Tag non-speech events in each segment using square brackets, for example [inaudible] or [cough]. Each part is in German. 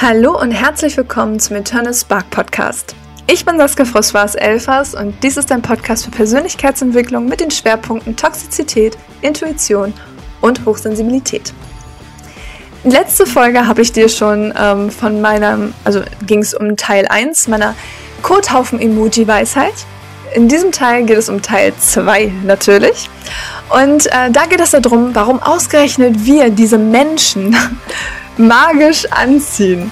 Hallo und herzlich willkommen zum Eternal Spark Podcast. Ich bin Saskia Froswas Elfers und dies ist ein Podcast für Persönlichkeitsentwicklung mit den Schwerpunkten Toxizität, Intuition und Hochsensibilität. Letzte Folge habe ich dir schon ähm, von meinem, also ging es um Teil 1 meiner Kothaufen-Emoji-Weisheit. In diesem Teil geht es um Teil 2 natürlich. Und äh, da geht es darum, warum ausgerechnet wir diese Menschen magisch anziehen.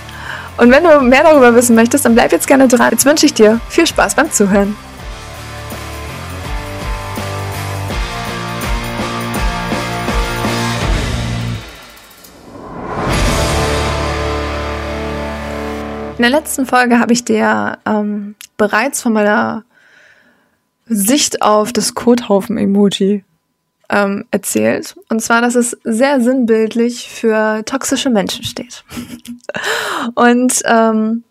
Und wenn du mehr darüber wissen möchtest, dann bleib jetzt gerne dran. Jetzt wünsche ich dir viel Spaß beim Zuhören. In der letzten Folge habe ich dir ähm, bereits von meiner Sicht auf das Kothaufen-Emoji ähm, erzählt. Und zwar, dass es sehr sinnbildlich für toxische Menschen steht. [laughs] Und ähm,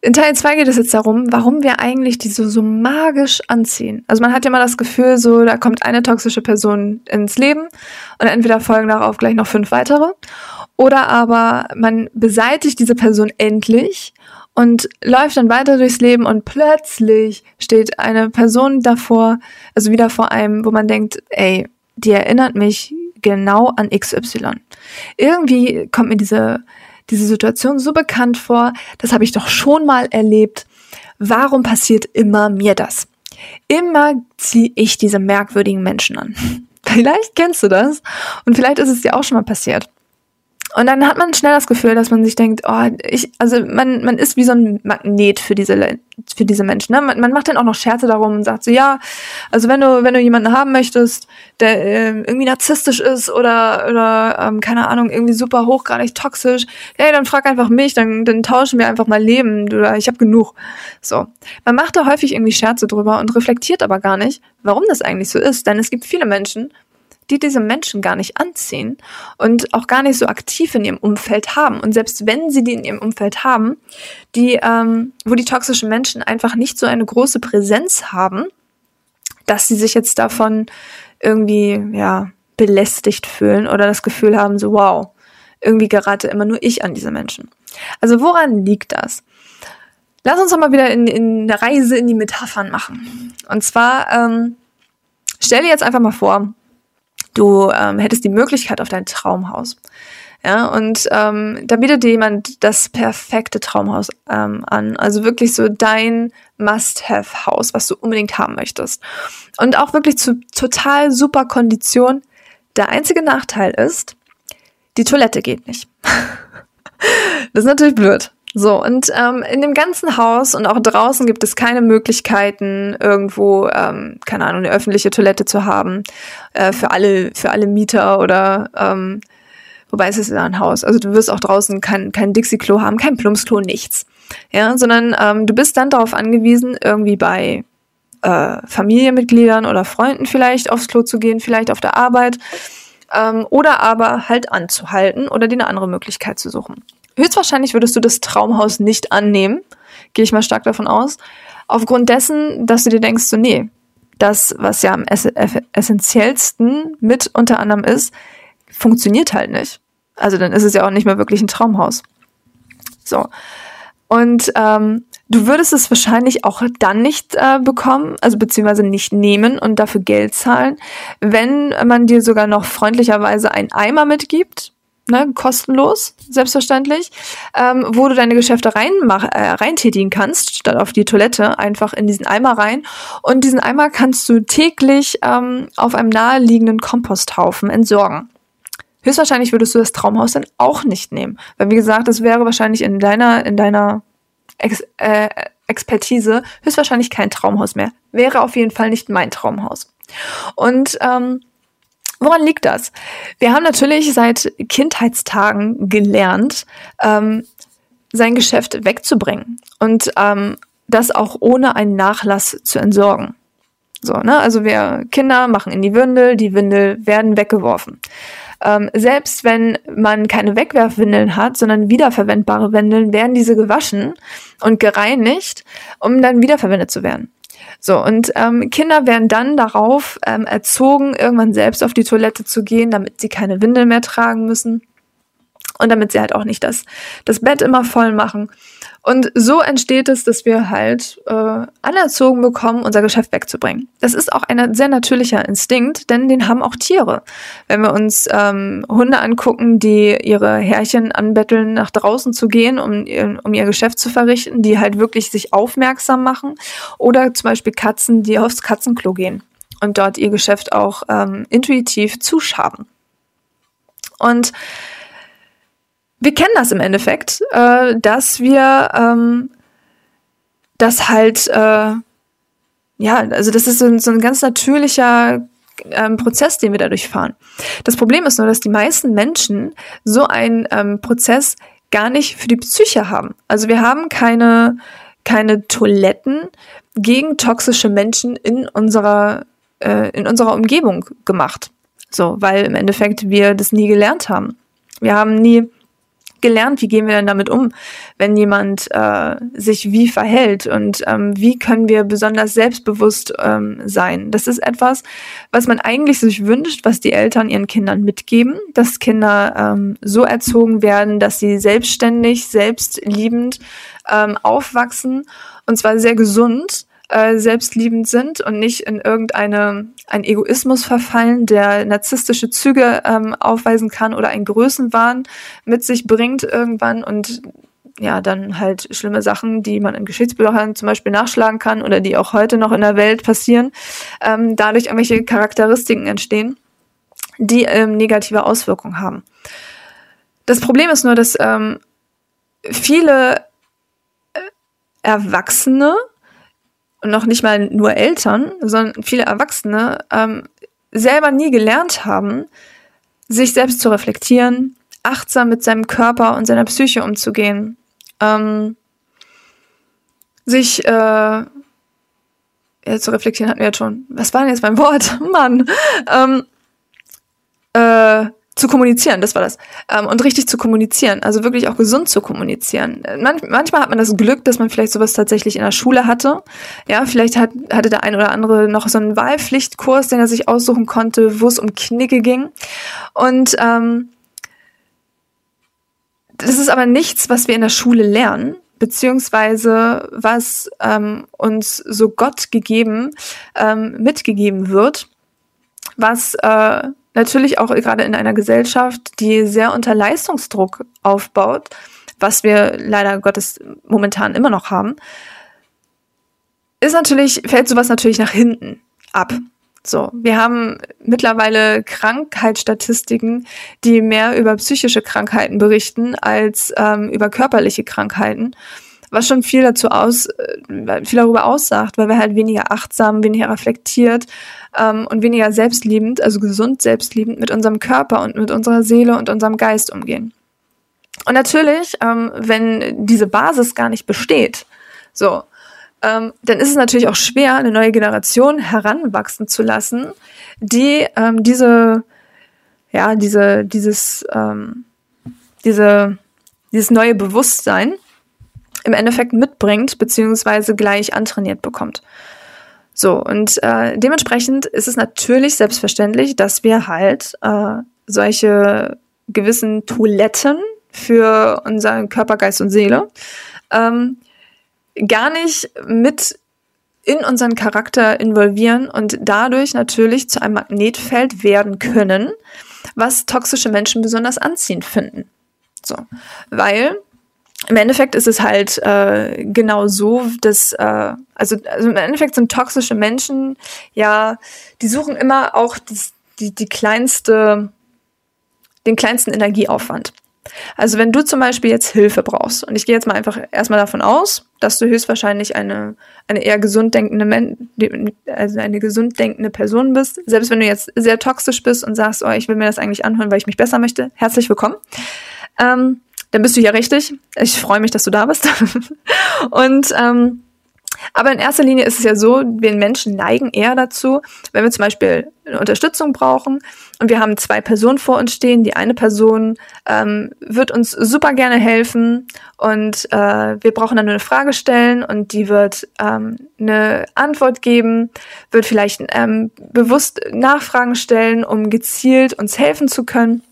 in Teil 2 geht es jetzt darum, warum wir eigentlich diese so magisch anziehen. Also man hat ja mal das Gefühl, so da kommt eine toxische Person ins Leben und entweder folgen darauf gleich noch fünf weitere. Oder aber man beseitigt diese Person endlich und läuft dann weiter durchs Leben und plötzlich steht eine Person davor, also wieder vor einem, wo man denkt, ey, die erinnert mich genau an XY. Irgendwie kommt mir diese, diese Situation so bekannt vor, das habe ich doch schon mal erlebt. Warum passiert immer mir das? Immer ziehe ich diese merkwürdigen Menschen an. [laughs] Vielleicht kennst du das und vielleicht ist es dir auch schon mal passiert. Und dann hat man schnell das Gefühl, dass man sich denkt, oh, ich, also man, man ist wie so ein Magnet für diese, für diese Menschen. Ne? Man, man macht dann auch noch Scherze darum und sagt so, ja, also wenn du, wenn du jemanden haben möchtest, der äh, irgendwie narzisstisch ist oder, oder ähm, keine Ahnung, irgendwie super hochgradig toxisch, hey, dann frag einfach mich, dann, dann tauschen wir einfach mal Leben oder ich habe genug. So. Man macht da häufig irgendwie Scherze drüber und reflektiert aber gar nicht, warum das eigentlich so ist. Denn es gibt viele Menschen, die diese Menschen gar nicht anziehen und auch gar nicht so aktiv in ihrem Umfeld haben. Und selbst wenn sie die in ihrem Umfeld haben, die, ähm, wo die toxischen Menschen einfach nicht so eine große Präsenz haben, dass sie sich jetzt davon irgendwie, ja, belästigt fühlen oder das Gefühl haben, so wow, irgendwie gerate immer nur ich an diese Menschen. Also woran liegt das? Lass uns doch mal wieder in, in eine Reise in die Metaphern machen. Und zwar, ähm, stell dir jetzt einfach mal vor, du ähm, hättest die Möglichkeit auf dein Traumhaus. Ja, und ähm, da bietet dir jemand das perfekte Traumhaus ähm, an. Also wirklich so dein Must-Have-Haus, was du unbedingt haben möchtest. Und auch wirklich zu total super Kondition. Der einzige Nachteil ist, die Toilette geht nicht. [laughs] das ist natürlich blöd. So, und ähm, in dem ganzen Haus und auch draußen gibt es keine Möglichkeiten, irgendwo, ähm, keine Ahnung, eine öffentliche Toilette zu haben äh, für alle, für alle Mieter oder ähm, wobei es ist ja ein Haus. Also du wirst auch draußen kein, kein Dixie-Klo haben, kein Plumpsklo, nichts. Ja, sondern ähm, du bist dann darauf angewiesen, irgendwie bei äh, Familienmitgliedern oder Freunden vielleicht aufs Klo zu gehen, vielleicht auf der Arbeit. Ähm, oder aber halt anzuhalten oder dir eine andere Möglichkeit zu suchen. Höchstwahrscheinlich würdest du das Traumhaus nicht annehmen, gehe ich mal stark davon aus, aufgrund dessen, dass du dir denkst, so nee, das, was ja am ess essentiellsten mit unter anderem ist, funktioniert halt nicht. Also dann ist es ja auch nicht mehr wirklich ein Traumhaus. So. Und ähm, du würdest es wahrscheinlich auch dann nicht äh, bekommen, also beziehungsweise nicht nehmen und dafür Geld zahlen, wenn man dir sogar noch freundlicherweise einen Eimer mitgibt, ne, kostenlos, selbstverständlich, ähm, wo du deine Geschäfte rein äh, reintätigen kannst, statt auf die Toilette, einfach in diesen Eimer rein. Und diesen Eimer kannst du täglich ähm, auf einem naheliegenden Komposthaufen entsorgen. Höchstwahrscheinlich würdest du das Traumhaus dann auch nicht nehmen, weil wie gesagt, das wäre wahrscheinlich in deiner in deiner Ex äh, Expertise höchstwahrscheinlich kein Traumhaus mehr. Wäre auf jeden Fall nicht mein Traumhaus. Und ähm, Woran liegt das? Wir haben natürlich seit Kindheitstagen gelernt, ähm, sein Geschäft wegzubringen und ähm, das auch ohne einen Nachlass zu entsorgen. So, ne? Also wir Kinder machen in die Windel, die Windel werden weggeworfen. Ähm, selbst wenn man keine Wegwerfwindeln hat, sondern wiederverwendbare Windeln, werden diese gewaschen und gereinigt, um dann wiederverwendet zu werden. So, und ähm, Kinder werden dann darauf ähm, erzogen, irgendwann selbst auf die Toilette zu gehen, damit sie keine Windel mehr tragen müssen. Und damit sie halt auch nicht das, das Bett immer voll machen. Und so entsteht es, dass wir halt äh, anerzogen bekommen, unser Geschäft wegzubringen. Das ist auch ein sehr natürlicher Instinkt, denn den haben auch Tiere. Wenn wir uns ähm, Hunde angucken, die ihre Herrchen anbetteln, nach draußen zu gehen, um, um ihr Geschäft zu verrichten, die halt wirklich sich aufmerksam machen. Oder zum Beispiel Katzen, die aufs Katzenklo gehen und dort ihr Geschäft auch ähm, intuitiv zuschaben. Und wir kennen das im Endeffekt, äh, dass wir ähm, das halt, äh, ja, also das ist so ein, so ein ganz natürlicher ähm, Prozess, den wir dadurch fahren. Das Problem ist nur, dass die meisten Menschen so einen ähm, Prozess gar nicht für die Psyche haben. Also wir haben keine, keine Toiletten gegen toxische Menschen in unserer, äh, in unserer Umgebung gemacht. So, weil im Endeffekt wir das nie gelernt haben. Wir haben nie gelernt, wie gehen wir denn damit um, wenn jemand äh, sich wie verhält und ähm, wie können wir besonders selbstbewusst ähm, sein. Das ist etwas, was man eigentlich sich wünscht, was die Eltern ihren Kindern mitgeben, dass Kinder ähm, so erzogen werden, dass sie selbstständig, selbstliebend ähm, aufwachsen und zwar sehr gesund äh, selbstliebend sind und nicht in irgendeine ein Egoismus verfallen, der narzisstische Züge ähm, aufweisen kann oder ein Größenwahn mit sich bringt irgendwann und ja, dann halt schlimme Sachen, die man in Geschichtsbüchern zum Beispiel nachschlagen kann oder die auch heute noch in der Welt passieren, ähm, dadurch irgendwelche Charakteristiken entstehen, die ähm, negative Auswirkungen haben. Das Problem ist nur, dass ähm, viele äh, Erwachsene noch nicht mal nur Eltern, sondern viele Erwachsene ähm, selber nie gelernt haben, sich selbst zu reflektieren, achtsam mit seinem Körper und seiner Psyche umzugehen, ähm, sich äh, ja, zu reflektieren hatten wir jetzt schon. Was war denn jetzt mein Wort? [laughs] Mann. Ähm, äh, zu kommunizieren, das war das. Ähm, und richtig zu kommunizieren, also wirklich auch gesund zu kommunizieren. Man, manchmal hat man das Glück, dass man vielleicht sowas tatsächlich in der Schule hatte. Ja, vielleicht hat, hatte der ein oder andere noch so einen Wahlpflichtkurs, den er sich aussuchen konnte, wo es um Knicke ging. Und ähm, das ist aber nichts, was wir in der Schule lernen, beziehungsweise was ähm, uns so Gott gegeben, ähm, mitgegeben wird, was äh, natürlich auch gerade in einer Gesellschaft, die sehr unter Leistungsdruck aufbaut, was wir leider Gottes momentan immer noch haben, ist natürlich, fällt sowas natürlich nach hinten ab. So, wir haben mittlerweile Krankheitsstatistiken, die mehr über psychische Krankheiten berichten als ähm, über körperliche Krankheiten was schon viel dazu aus, äh, viel darüber aussagt, weil wir halt weniger achtsam, weniger reflektiert ähm, und weniger selbstliebend, also gesund selbstliebend mit unserem Körper und mit unserer Seele und unserem Geist umgehen. Und natürlich, ähm, wenn diese Basis gar nicht besteht, so, ähm, dann ist es natürlich auch schwer, eine neue Generation heranwachsen zu lassen, die ähm, diese, ja, diese, dieses, ähm, diese, dieses neue Bewusstsein im Endeffekt mitbringt, beziehungsweise gleich antrainiert bekommt. So, und äh, dementsprechend ist es natürlich selbstverständlich, dass wir halt äh, solche gewissen Toiletten für unseren Körper, Geist und Seele ähm, gar nicht mit in unseren Charakter involvieren und dadurch natürlich zu einem Magnetfeld werden können, was toxische Menschen besonders anziehend finden. So, weil im Endeffekt ist es halt äh, genau so, dass äh, also, also im Endeffekt sind toxische Menschen ja, die suchen immer auch die, die, die kleinste, den kleinsten Energieaufwand. Also wenn du zum Beispiel jetzt Hilfe brauchst, und ich gehe jetzt mal einfach erstmal davon aus, dass du höchstwahrscheinlich eine, eine eher gesund denkende, Men also eine gesund denkende Person bist, selbst wenn du jetzt sehr toxisch bist und sagst, oh, ich will mir das eigentlich anhören, weil ich mich besser möchte, herzlich willkommen. Ähm, dann bist du hier richtig. Ich freue mich, dass du da bist. [laughs] und ähm, aber in erster Linie ist es ja so, wir Menschen neigen eher dazu, wenn wir zum Beispiel eine Unterstützung brauchen und wir haben zwei Personen vor uns stehen. Die eine Person ähm, wird uns super gerne helfen und äh, wir brauchen dann nur eine Frage stellen und die wird ähm, eine Antwort geben, wird vielleicht ähm, bewusst Nachfragen stellen, um gezielt uns helfen zu können.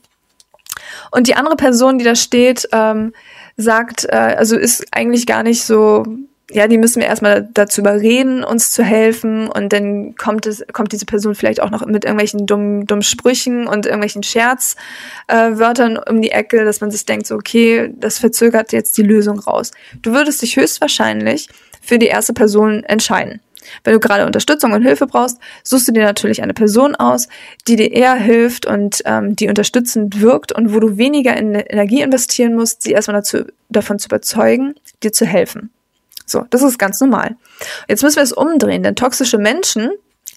Und die andere Person, die da steht, ähm, sagt, äh, also ist eigentlich gar nicht so ja, die müssen wir erstmal dazu überreden, uns zu helfen und dann kommt es, kommt diese Person vielleicht auch noch mit irgendwelchen dummen, dummen Sprüchen und irgendwelchen Scherzwörtern äh, um die Ecke, dass man sich denkt, so, okay, das verzögert jetzt die Lösung raus. Du würdest dich höchstwahrscheinlich für die erste Person entscheiden. Wenn du gerade Unterstützung und Hilfe brauchst, suchst du dir natürlich eine Person aus, die dir eher hilft und ähm, die unterstützend wirkt und wo du weniger in Energie investieren musst, sie erstmal dazu, davon zu überzeugen, dir zu helfen. So, das ist ganz normal. Jetzt müssen wir es umdrehen, denn toxische Menschen,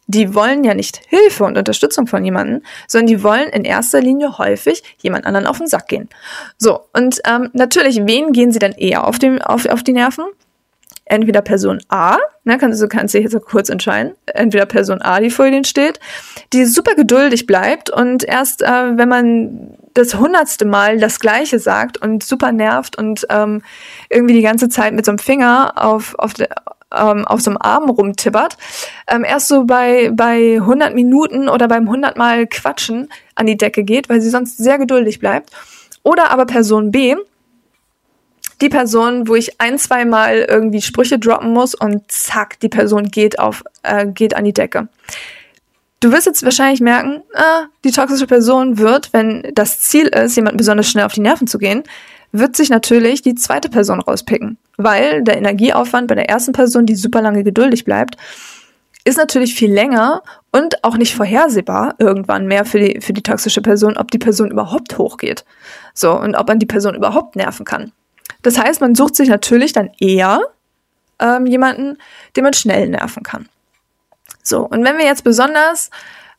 die wollen ja nicht Hilfe und Unterstützung von jemandem, sondern die wollen in erster Linie häufig jemand anderen auf den Sack gehen. So, und ähm, natürlich, wen gehen sie dann eher auf, dem, auf, auf die Nerven? Entweder Person A, ne, kannst du kannst dich jetzt kurz entscheiden, entweder Person A, die vor ihnen steht, die super geduldig bleibt und erst äh, wenn man das hundertste Mal das Gleiche sagt und super nervt und ähm, irgendwie die ganze Zeit mit so einem Finger auf, auf, de, ähm, auf so einem Arm rumtippert, ähm, erst so bei, bei 100 Minuten oder beim 100 Mal Quatschen an die Decke geht, weil sie sonst sehr geduldig bleibt. Oder aber Person B, die Person, wo ich ein, zwei Mal irgendwie Sprüche droppen muss und zack, die Person geht auf, äh, geht an die Decke. Du wirst jetzt wahrscheinlich merken, ah, die toxische Person wird, wenn das Ziel ist, jemand besonders schnell auf die Nerven zu gehen, wird sich natürlich die zweite Person rauspicken, weil der Energieaufwand bei der ersten Person, die super lange geduldig bleibt, ist natürlich viel länger und auch nicht vorhersehbar irgendwann mehr für die, für die toxische Person, ob die Person überhaupt hochgeht. So, und ob man die Person überhaupt nerven kann. Das heißt, man sucht sich natürlich dann eher ähm, jemanden, den man schnell nerven kann. So, und wenn wir jetzt besonders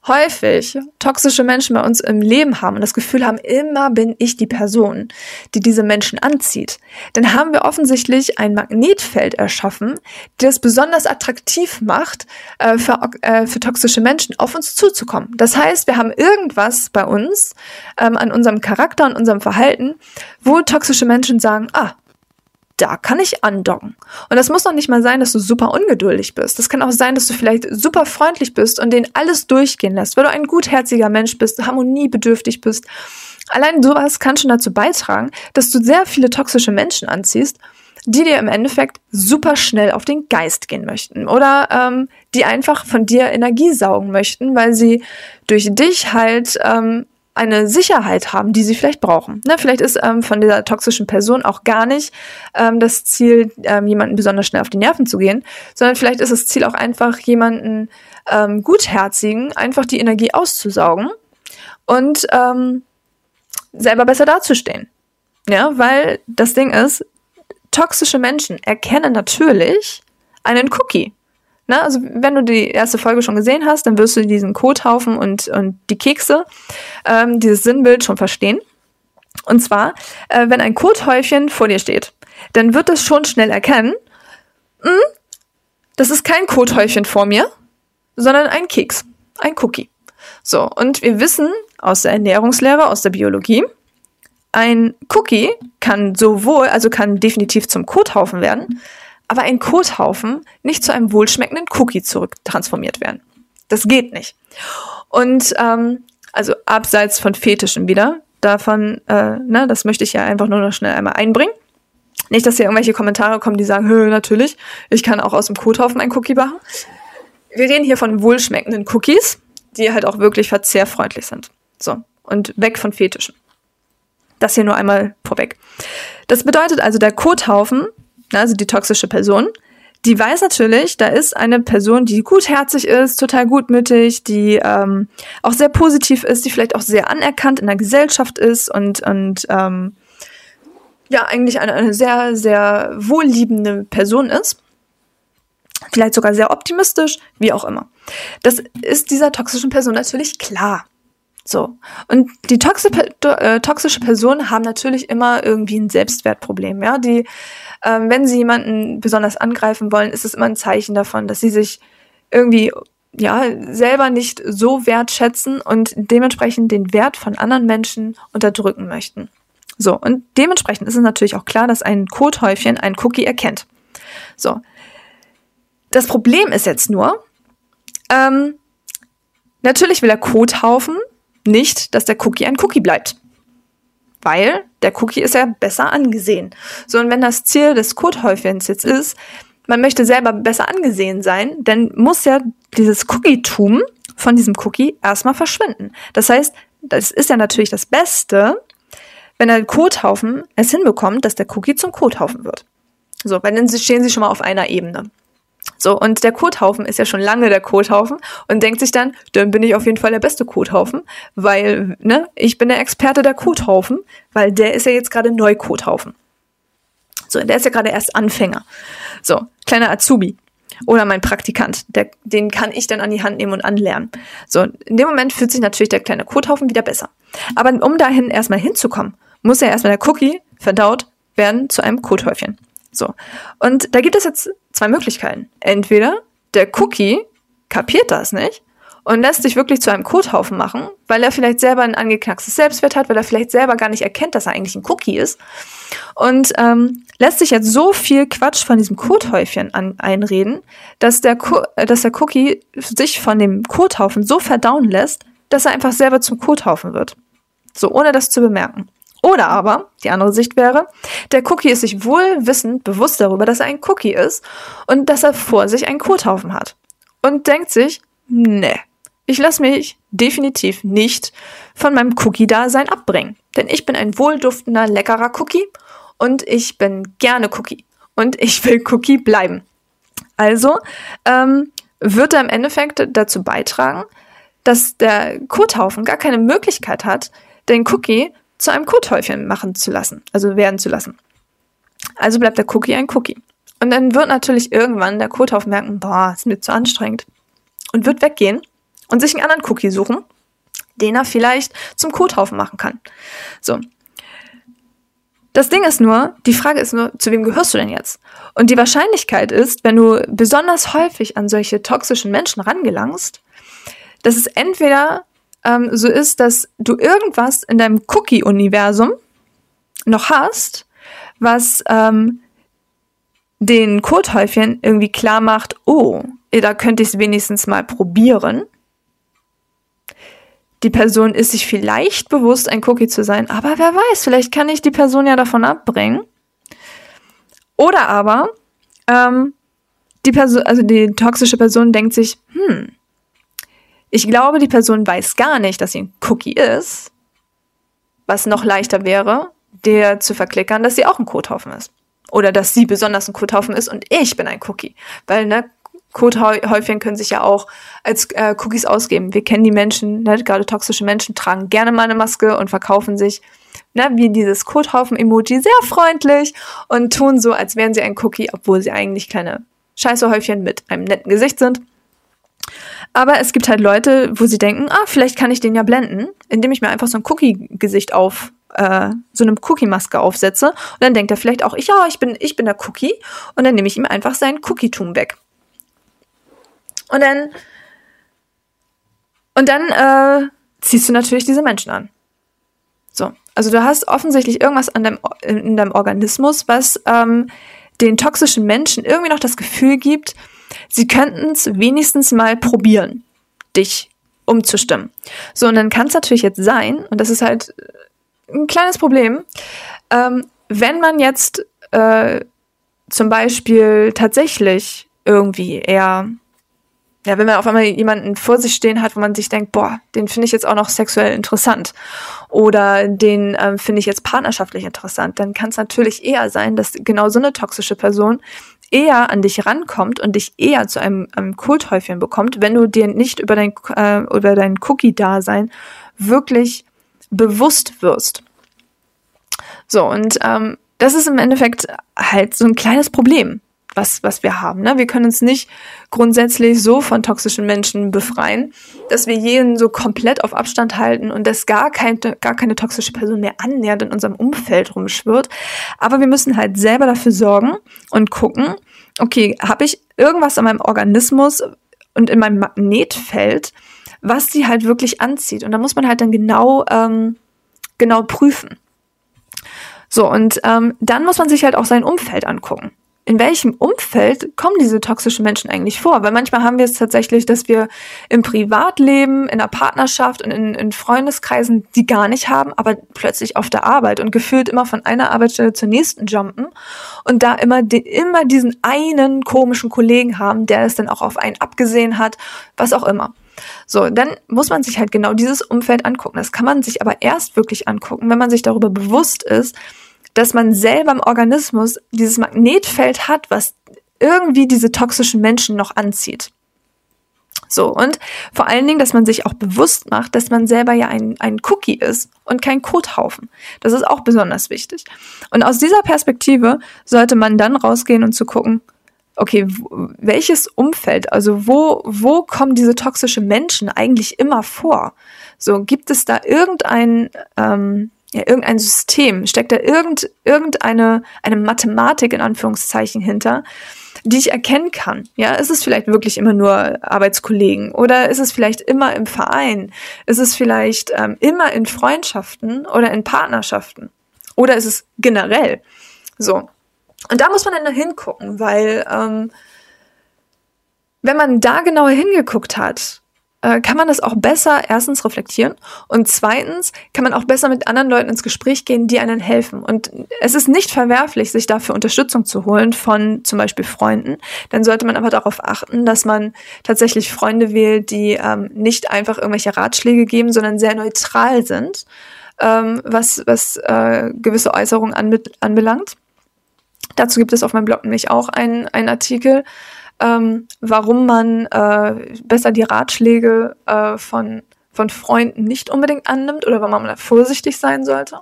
häufig toxische Menschen bei uns im Leben haben und das Gefühl haben, immer bin ich die Person, die diese Menschen anzieht, dann haben wir offensichtlich ein Magnetfeld erschaffen, das besonders attraktiv macht, äh, für, äh, für toxische Menschen auf uns zuzukommen. Das heißt, wir haben irgendwas bei uns, ähm, an unserem Charakter, an unserem Verhalten, wo toxische Menschen sagen, ah, da kann ich andocken. Und das muss noch nicht mal sein, dass du super ungeduldig bist. Das kann auch sein, dass du vielleicht super freundlich bist und den alles durchgehen lässt, weil du ein gutherziger Mensch bist, harmoniebedürftig bist. Allein sowas kann schon dazu beitragen, dass du sehr viele toxische Menschen anziehst, die dir im Endeffekt super schnell auf den Geist gehen möchten oder ähm, die einfach von dir Energie saugen möchten, weil sie durch dich halt ähm, eine Sicherheit haben, die sie vielleicht brauchen. Ne, vielleicht ist ähm, von dieser toxischen Person auch gar nicht ähm, das Ziel, ähm, jemanden besonders schnell auf die Nerven zu gehen, sondern vielleicht ist das Ziel auch einfach, jemanden ähm, gutherzigen, einfach die Energie auszusaugen und ähm, selber besser dazustehen. Ja, weil das Ding ist, toxische Menschen erkennen natürlich einen Cookie. Ne? Also wenn du die erste Folge schon gesehen hast, dann wirst du diesen Kothaufen und, und die Kekse, ähm, dieses Sinnbild schon verstehen. Und zwar, äh, wenn ein Kothäufchen vor dir steht, dann wird es schon schnell erkennen, mh, hm, das ist kein Kothäufchen vor mir, sondern ein Keks, ein Cookie. So, und wir wissen aus der Ernährungslehre, aus der Biologie, ein Cookie kann sowohl, also kann definitiv zum Kothaufen werden, aber ein Kothaufen nicht zu einem wohlschmeckenden Cookie zurücktransformiert werden. Das geht nicht. Und ähm, also abseits von Fetischen wieder, davon, äh, ne, das möchte ich ja einfach nur noch schnell einmal einbringen. Nicht, dass hier irgendwelche Kommentare kommen, die sagen, natürlich, ich kann auch aus dem Kothaufen ein Cookie machen. Wir reden hier von wohlschmeckenden Cookies, die halt auch wirklich verzehrfreundlich sind. So, und weg von Fetischen. Das hier nur einmal vorweg. Das bedeutet also, der Kothaufen also die toxische Person, die weiß natürlich, da ist eine Person, die gutherzig ist, total gutmütig, die ähm, auch sehr positiv ist, die vielleicht auch sehr anerkannt in der Gesellschaft ist und, und ähm, ja, eigentlich eine, eine sehr, sehr wohlliebende Person ist. Vielleicht sogar sehr optimistisch, wie auch immer. Das ist dieser toxischen Person natürlich klar. So. Und die toxische, äh, toxische Personen haben natürlich immer irgendwie ein Selbstwertproblem, ja. Die, ähm, wenn sie jemanden besonders angreifen wollen, ist es immer ein Zeichen davon, dass sie sich irgendwie ja, selber nicht so wertschätzen und dementsprechend den Wert von anderen Menschen unterdrücken möchten. So, und dementsprechend ist es natürlich auch klar, dass ein Kothäufchen ein Cookie erkennt. So. Das Problem ist jetzt nur, ähm, natürlich will der Kothaufen nicht, dass der Cookie ein Cookie bleibt. weil der Cookie ist ja besser angesehen. So, und wenn das Ziel des Kothäufchens jetzt ist, man möchte selber besser angesehen sein, dann muss ja dieses Cookie-Tum von diesem Cookie erstmal verschwinden. Das heißt, das ist ja natürlich das Beste, wenn der Kothaufen es hinbekommt, dass der Cookie zum Kothaufen wird. So, weil dann stehen sie schon mal auf einer Ebene. So, und der Kothaufen ist ja schon lange der Kothaufen und denkt sich dann, dann bin ich auf jeden Fall der beste Kothaufen, weil, ne, ich bin der Experte der Kothaufen, weil der ist ja jetzt gerade Neukothaufen. So, der ist ja gerade erst Anfänger. So, kleiner Azubi. Oder mein Praktikant, der, den kann ich dann an die Hand nehmen und anlernen. So, in dem Moment fühlt sich natürlich der kleine Kothaufen wieder besser. Aber um dahin erstmal hinzukommen, muss ja erstmal der Cookie verdaut werden zu einem Kothäufchen. So. Und da gibt es jetzt zwei Möglichkeiten. Entweder der Cookie kapiert das nicht und lässt sich wirklich zu einem Kothaufen machen, weil er vielleicht selber ein angeknackstes Selbstwert hat, weil er vielleicht selber gar nicht erkennt, dass er eigentlich ein Cookie ist. Und ähm, lässt sich jetzt so viel Quatsch von diesem Kothäufchen an, einreden, dass der, äh, dass der Cookie sich von dem Kothaufen so verdauen lässt, dass er einfach selber zum Kothaufen wird. So, ohne das zu bemerken. Oder aber, die andere Sicht wäre, der Cookie ist sich wohl wissend bewusst darüber, dass er ein Cookie ist und dass er vor sich einen Kothaufen hat. Und denkt sich, nee, ich lasse mich definitiv nicht von meinem Cookie-Dasein abbringen. Denn ich bin ein wohlduftender, leckerer Cookie und ich bin gerne Cookie. Und ich will Cookie bleiben. Also ähm, wird er im Endeffekt dazu beitragen, dass der Kothaufen gar keine Möglichkeit hat, den Cookie zu einem Kothäufchen machen zu lassen, also werden zu lassen. Also bleibt der Cookie ein Cookie. Und dann wird natürlich irgendwann der Kothaufen merken, boah, ist mir zu anstrengend. Und wird weggehen und sich einen anderen Cookie suchen, den er vielleicht zum Kothaufen machen kann. So. Das Ding ist nur, die Frage ist nur, zu wem gehörst du denn jetzt? Und die Wahrscheinlichkeit ist, wenn du besonders häufig an solche toxischen Menschen rangelangst, dass es entweder ähm, so ist, dass du irgendwas in deinem Cookie-Universum noch hast, was ähm, den Kothäufchen irgendwie klar macht, oh, da könnte ich es wenigstens mal probieren. Die Person ist sich vielleicht bewusst, ein Cookie zu sein, aber wer weiß, vielleicht kann ich die Person ja davon abbringen. Oder aber ähm, die Person, also die toxische Person denkt sich, hm, ich glaube, die Person weiß gar nicht, dass sie ein Cookie ist, was noch leichter wäre, der zu verklickern, dass sie auch ein Kothaufen ist. Oder dass sie besonders ein Kothaufen ist und ich bin ein Cookie. Weil, ne, Kothäufchen können sich ja auch als äh, Cookies ausgeben. Wir kennen die Menschen, ne, gerade toxische Menschen tragen gerne mal eine Maske und verkaufen sich, ne, wie dieses Kothaufen-Emoji, sehr freundlich und tun so, als wären sie ein Cookie, obwohl sie eigentlich kleine Scheißehäufchen mit einem netten Gesicht sind. Aber es gibt halt Leute, wo sie denken, ah, vielleicht kann ich den ja blenden, indem ich mir einfach so ein Cookie-Gesicht auf, äh, so eine Cookie-Maske aufsetze. Und dann denkt er vielleicht auch, ich, ja, ich bin, ich bin der Cookie. Und dann nehme ich ihm einfach sein Cookie-Tum weg. Und dann, und dann äh, ziehst du natürlich diese Menschen an. So, also du hast offensichtlich irgendwas an deinem, in deinem Organismus, was ähm, den toxischen Menschen irgendwie noch das Gefühl gibt, sie könnten es wenigstens mal probieren, dich umzustimmen. So, und dann kann es natürlich jetzt sein, und das ist halt ein kleines Problem, ähm, wenn man jetzt äh, zum Beispiel tatsächlich irgendwie eher, ja, wenn man auf einmal jemanden vor sich stehen hat, wo man sich denkt, boah, den finde ich jetzt auch noch sexuell interessant oder den ähm, finde ich jetzt partnerschaftlich interessant, dann kann es natürlich eher sein, dass genau so eine toxische Person eher an dich rankommt und dich eher zu einem, einem Kulthäufchen bekommt, wenn du dir nicht über dein, äh, über dein Cookie-Dasein wirklich bewusst wirst. So, und ähm, das ist im Endeffekt halt so ein kleines Problem, was, was wir haben. Ne? Wir können uns nicht grundsätzlich so von toxischen Menschen befreien, dass wir jeden so komplett auf Abstand halten und dass gar, kein, gar keine toxische Person mehr annähernd in unserem Umfeld rumschwirrt. Aber wir müssen halt selber dafür sorgen und gucken, okay, habe ich irgendwas an meinem Organismus und in meinem Magnetfeld, was die halt wirklich anzieht. Und da muss man halt dann genau, ähm, genau prüfen. So, und ähm, dann muss man sich halt auch sein Umfeld angucken. In welchem Umfeld kommen diese toxischen Menschen eigentlich vor? Weil manchmal haben wir es tatsächlich, dass wir im Privatleben, in der Partnerschaft und in, in Freundeskreisen die gar nicht haben, aber plötzlich auf der Arbeit und gefühlt immer von einer Arbeitsstelle zur nächsten jumpen und da immer, die, immer diesen einen komischen Kollegen haben, der es dann auch auf einen abgesehen hat, was auch immer. So, dann muss man sich halt genau dieses Umfeld angucken. Das kann man sich aber erst wirklich angucken, wenn man sich darüber bewusst ist, dass man selber im Organismus dieses Magnetfeld hat, was irgendwie diese toxischen Menschen noch anzieht. So, und vor allen Dingen, dass man sich auch bewusst macht, dass man selber ja ein, ein Cookie ist und kein Kothaufen. Das ist auch besonders wichtig. Und aus dieser Perspektive sollte man dann rausgehen und zu gucken, okay, welches Umfeld, also wo, wo kommen diese toxischen Menschen eigentlich immer vor? So, gibt es da irgendein, ähm, ja, irgendein System, steckt da irgend, irgendeine eine Mathematik in Anführungszeichen hinter, die ich erkennen kann. Ja, ist es vielleicht wirklich immer nur Arbeitskollegen oder ist es vielleicht immer im Verein? Ist es vielleicht ähm, immer in Freundschaften oder in Partnerschaften? Oder ist es generell so? Und da muss man dann hingucken, weil ähm, wenn man da genauer hingeguckt hat, äh, kann man das auch besser erstens reflektieren und zweitens kann man auch besser mit anderen Leuten ins Gespräch gehen, die einen helfen. Und es ist nicht verwerflich, sich dafür Unterstützung zu holen von zum Beispiel Freunden. Dann sollte man aber darauf achten, dass man tatsächlich Freunde wählt, die ähm, nicht einfach irgendwelche Ratschläge geben, sondern sehr neutral sind, ähm, was, was äh, gewisse Äußerungen anbe anbelangt. Dazu gibt es auf meinem Blog nämlich auch einen Artikel ähm, warum man äh, besser die Ratschläge äh, von, von Freunden nicht unbedingt annimmt oder warum man da vorsichtig sein sollte.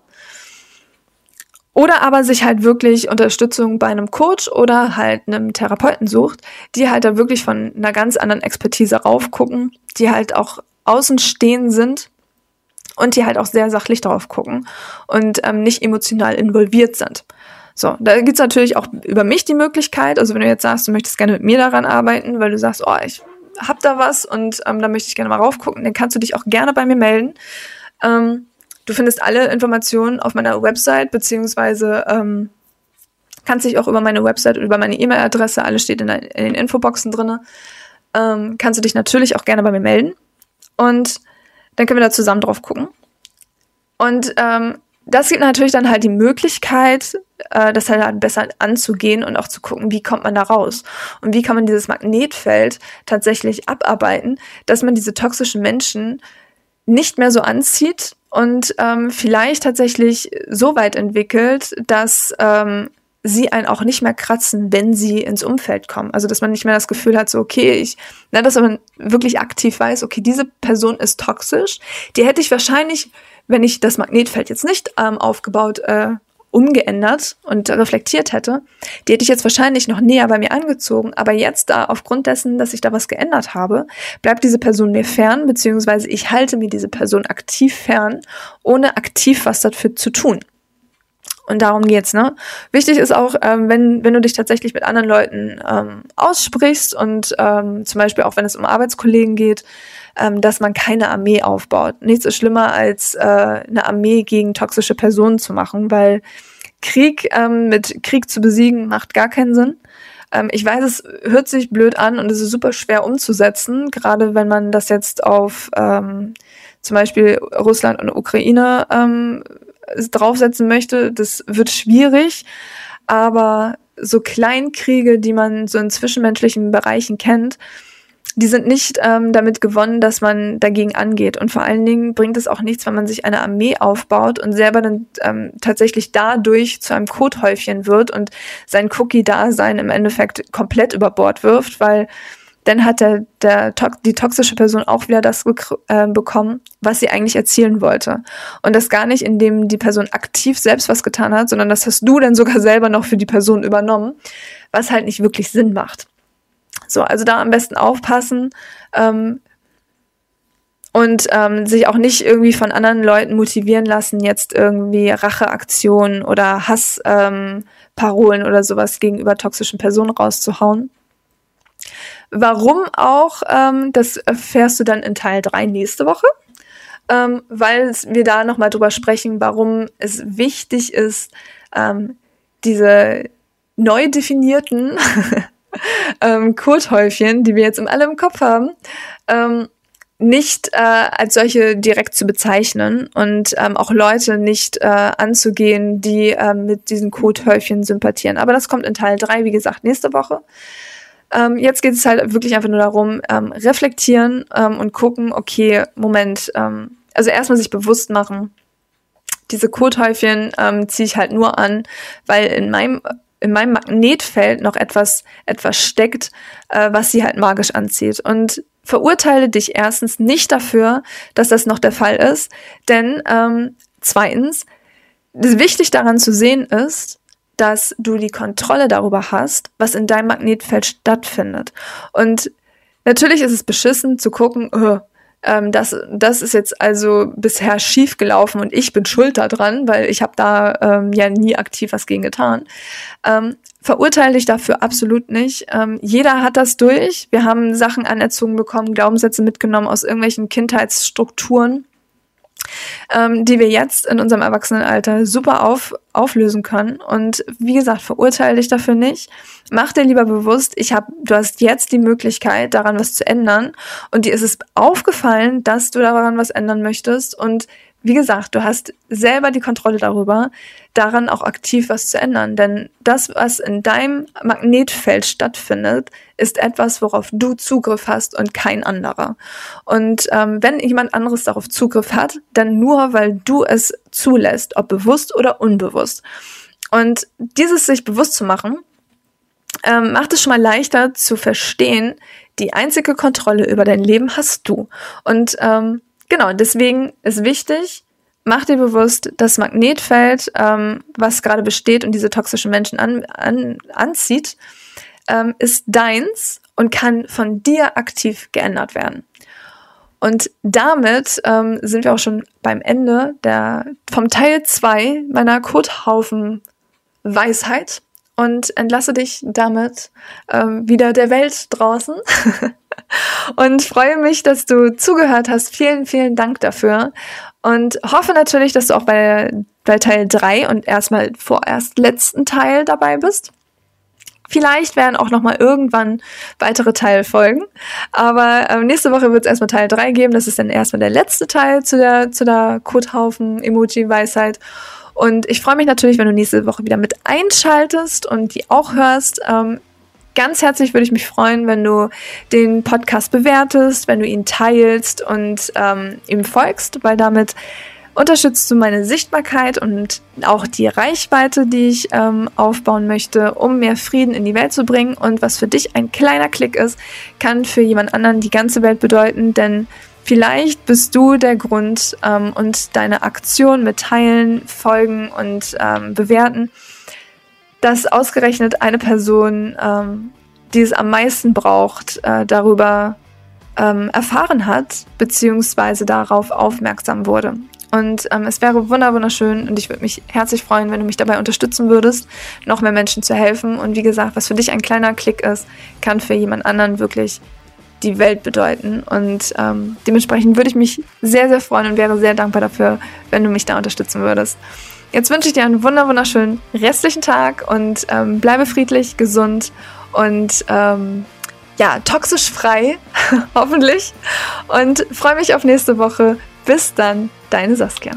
Oder aber sich halt wirklich Unterstützung bei einem Coach oder halt einem Therapeuten sucht, die halt da wirklich von einer ganz anderen Expertise raufgucken, die halt auch außenstehend sind und die halt auch sehr sachlich drauf gucken und ähm, nicht emotional involviert sind. So, da gibt's natürlich auch über mich die Möglichkeit, also wenn du jetzt sagst, du möchtest gerne mit mir daran arbeiten, weil du sagst, oh, ich hab da was und ähm, da möchte ich gerne mal raufgucken, dann kannst du dich auch gerne bei mir melden. Ähm, du findest alle Informationen auf meiner Website, beziehungsweise ähm, kannst dich auch über meine Website und über meine E-Mail-Adresse, alles steht in, in, den Infoboxen drinne, ähm, kannst du dich natürlich auch gerne bei mir melden. Und dann können wir da zusammen drauf gucken. Und ähm, das gibt natürlich dann halt die Möglichkeit, äh, das halt besser anzugehen und auch zu gucken, wie kommt man da raus und wie kann man dieses Magnetfeld tatsächlich abarbeiten, dass man diese toxischen Menschen nicht mehr so anzieht und ähm, vielleicht tatsächlich so weit entwickelt, dass ähm, sie einen auch nicht mehr kratzen, wenn sie ins Umfeld kommen. Also dass man nicht mehr das Gefühl hat, so okay, ich, na, dass man wirklich aktiv weiß, okay, diese Person ist toxisch, die hätte ich wahrscheinlich, wenn ich das Magnetfeld jetzt nicht ähm, aufgebaut äh, umgeändert und reflektiert hätte, die hätte ich jetzt wahrscheinlich noch näher bei mir angezogen. Aber jetzt da, aufgrund dessen, dass ich da was geändert habe, bleibt diese Person mir fern, beziehungsweise ich halte mir diese Person aktiv fern, ohne aktiv was dafür zu tun. Und darum geht's, ne? Wichtig ist auch, ähm, wenn, wenn du dich tatsächlich mit anderen Leuten ähm, aussprichst und ähm, zum Beispiel auch wenn es um Arbeitskollegen geht, ähm, dass man keine Armee aufbaut. Nichts ist schlimmer, als äh, eine Armee gegen toxische Personen zu machen, weil Krieg ähm, mit Krieg zu besiegen macht gar keinen Sinn. Ähm, ich weiß, es hört sich blöd an und es ist super schwer umzusetzen, gerade wenn man das jetzt auf ähm, zum Beispiel Russland und Ukraine ähm, draufsetzen möchte. Das wird schwierig, aber so Kleinkriege, die man so in zwischenmenschlichen Bereichen kennt, die sind nicht ähm, damit gewonnen, dass man dagegen angeht. Und vor allen Dingen bringt es auch nichts, wenn man sich eine Armee aufbaut und selber dann ähm, tatsächlich dadurch zu einem Kothäufchen wird und sein Cookie-Dasein im Endeffekt komplett über Bord wirft, weil dann hat der, der, die toxische Person auch wieder das äh, bekommen, was sie eigentlich erzielen wollte. Und das gar nicht, indem die Person aktiv selbst was getan hat, sondern das hast du dann sogar selber noch für die Person übernommen, was halt nicht wirklich Sinn macht. So, also da am besten aufpassen ähm, und ähm, sich auch nicht irgendwie von anderen Leuten motivieren lassen, jetzt irgendwie Racheaktionen oder Hassparolen ähm, oder sowas gegenüber toxischen Personen rauszuhauen. Warum auch, ähm, das erfährst du dann in Teil 3 nächste Woche, ähm, weil wir da nochmal drüber sprechen, warum es wichtig ist, ähm, diese neu definierten [laughs] [laughs] ähm, Kothäufchen, die wir jetzt alle im Kopf haben, ähm, nicht äh, als solche direkt zu bezeichnen und ähm, auch Leute nicht äh, anzugehen, die äh, mit diesen Kothäufchen sympathieren. Aber das kommt in Teil 3, wie gesagt, nächste Woche. Ähm, jetzt geht es halt wirklich einfach nur darum, ähm, reflektieren ähm, und gucken, okay, Moment, ähm, also erstmal sich bewusst machen, diese Kothäufchen ähm, ziehe ich halt nur an, weil in meinem in meinem Magnetfeld noch etwas etwas steckt, äh, was sie halt magisch anzieht. Und verurteile dich erstens nicht dafür, dass das noch der Fall ist, denn ähm, zweitens, wichtig daran zu sehen ist, dass du die Kontrolle darüber hast, was in deinem Magnetfeld stattfindet. Und natürlich ist es beschissen zu gucken, oh, ähm, das, das ist jetzt also bisher schief gelaufen und ich bin schuld daran, weil ich habe da ähm, ja nie aktiv was gegen getan. Ähm, verurteile dich dafür absolut nicht. Ähm, jeder hat das durch. Wir haben Sachen anerzogen bekommen, Glaubenssätze mitgenommen aus irgendwelchen Kindheitsstrukturen ähm, die wir jetzt in unserem Erwachsenenalter super auf, auflösen können. Und wie gesagt, verurteile dich dafür nicht. Mach dir lieber bewusst, ich hab, du hast jetzt die Möglichkeit, daran was zu ändern. Und dir ist es aufgefallen, dass du daran was ändern möchtest. Und wie gesagt, du hast selber die Kontrolle darüber, daran auch aktiv was zu ändern. Denn das, was in deinem Magnetfeld stattfindet, ist etwas, worauf du Zugriff hast und kein anderer. Und ähm, wenn jemand anderes darauf Zugriff hat, dann nur, weil du es zulässt, ob bewusst oder unbewusst. Und dieses sich bewusst zu machen, ähm, macht es schon mal leichter zu verstehen, die einzige Kontrolle über dein Leben hast du. Und ähm, Genau, deswegen ist wichtig, mach dir bewusst, das Magnetfeld, ähm, was gerade besteht und diese toxischen Menschen an, an, anzieht, ähm, ist deins und kann von dir aktiv geändert werden. Und damit ähm, sind wir auch schon beim Ende der, vom Teil 2 meiner Kothaufen Weisheit und entlasse dich damit ähm, wieder der Welt draußen [laughs] und freue mich, dass du zugehört hast. Vielen, vielen Dank dafür und hoffe natürlich, dass du auch bei, bei Teil 3 und erstmal vorerst letzten Teil dabei bist. Vielleicht werden auch noch mal irgendwann weitere Teile folgen. Aber äh, nächste Woche wird es erstmal Teil 3 geben. Das ist dann erstmal der letzte Teil zu der, zu der Kothaufen-Emoji-Weisheit. Und ich freue mich natürlich, wenn du nächste Woche wieder mit einschaltest und die auch hörst. Ähm, ganz herzlich würde ich mich freuen, wenn du den Podcast bewertest, wenn du ihn teilst und ähm, ihm folgst, weil damit unterstützt du meine Sichtbarkeit und auch die Reichweite, die ich ähm, aufbauen möchte, um mehr Frieden in die Welt zu bringen. Und was für dich ein kleiner Klick ist, kann für jemand anderen die ganze Welt bedeuten, denn Vielleicht bist du der Grund ähm, und deine Aktion mit Teilen, Folgen und ähm, Bewerten, dass ausgerechnet eine Person, ähm, die es am meisten braucht, äh, darüber ähm, erfahren hat, beziehungsweise darauf aufmerksam wurde. Und ähm, es wäre wunderschön und ich würde mich herzlich freuen, wenn du mich dabei unterstützen würdest, noch mehr Menschen zu helfen. Und wie gesagt, was für dich ein kleiner Klick ist, kann für jemand anderen wirklich die Welt bedeuten. Und ähm, dementsprechend würde ich mich sehr, sehr freuen und wäre sehr dankbar dafür, wenn du mich da unterstützen würdest. Jetzt wünsche ich dir einen wunderschönen restlichen Tag und ähm, bleibe friedlich, gesund und ähm, ja, toxisch frei, [laughs] hoffentlich. Und freue mich auf nächste Woche. Bis dann, deine Saskia.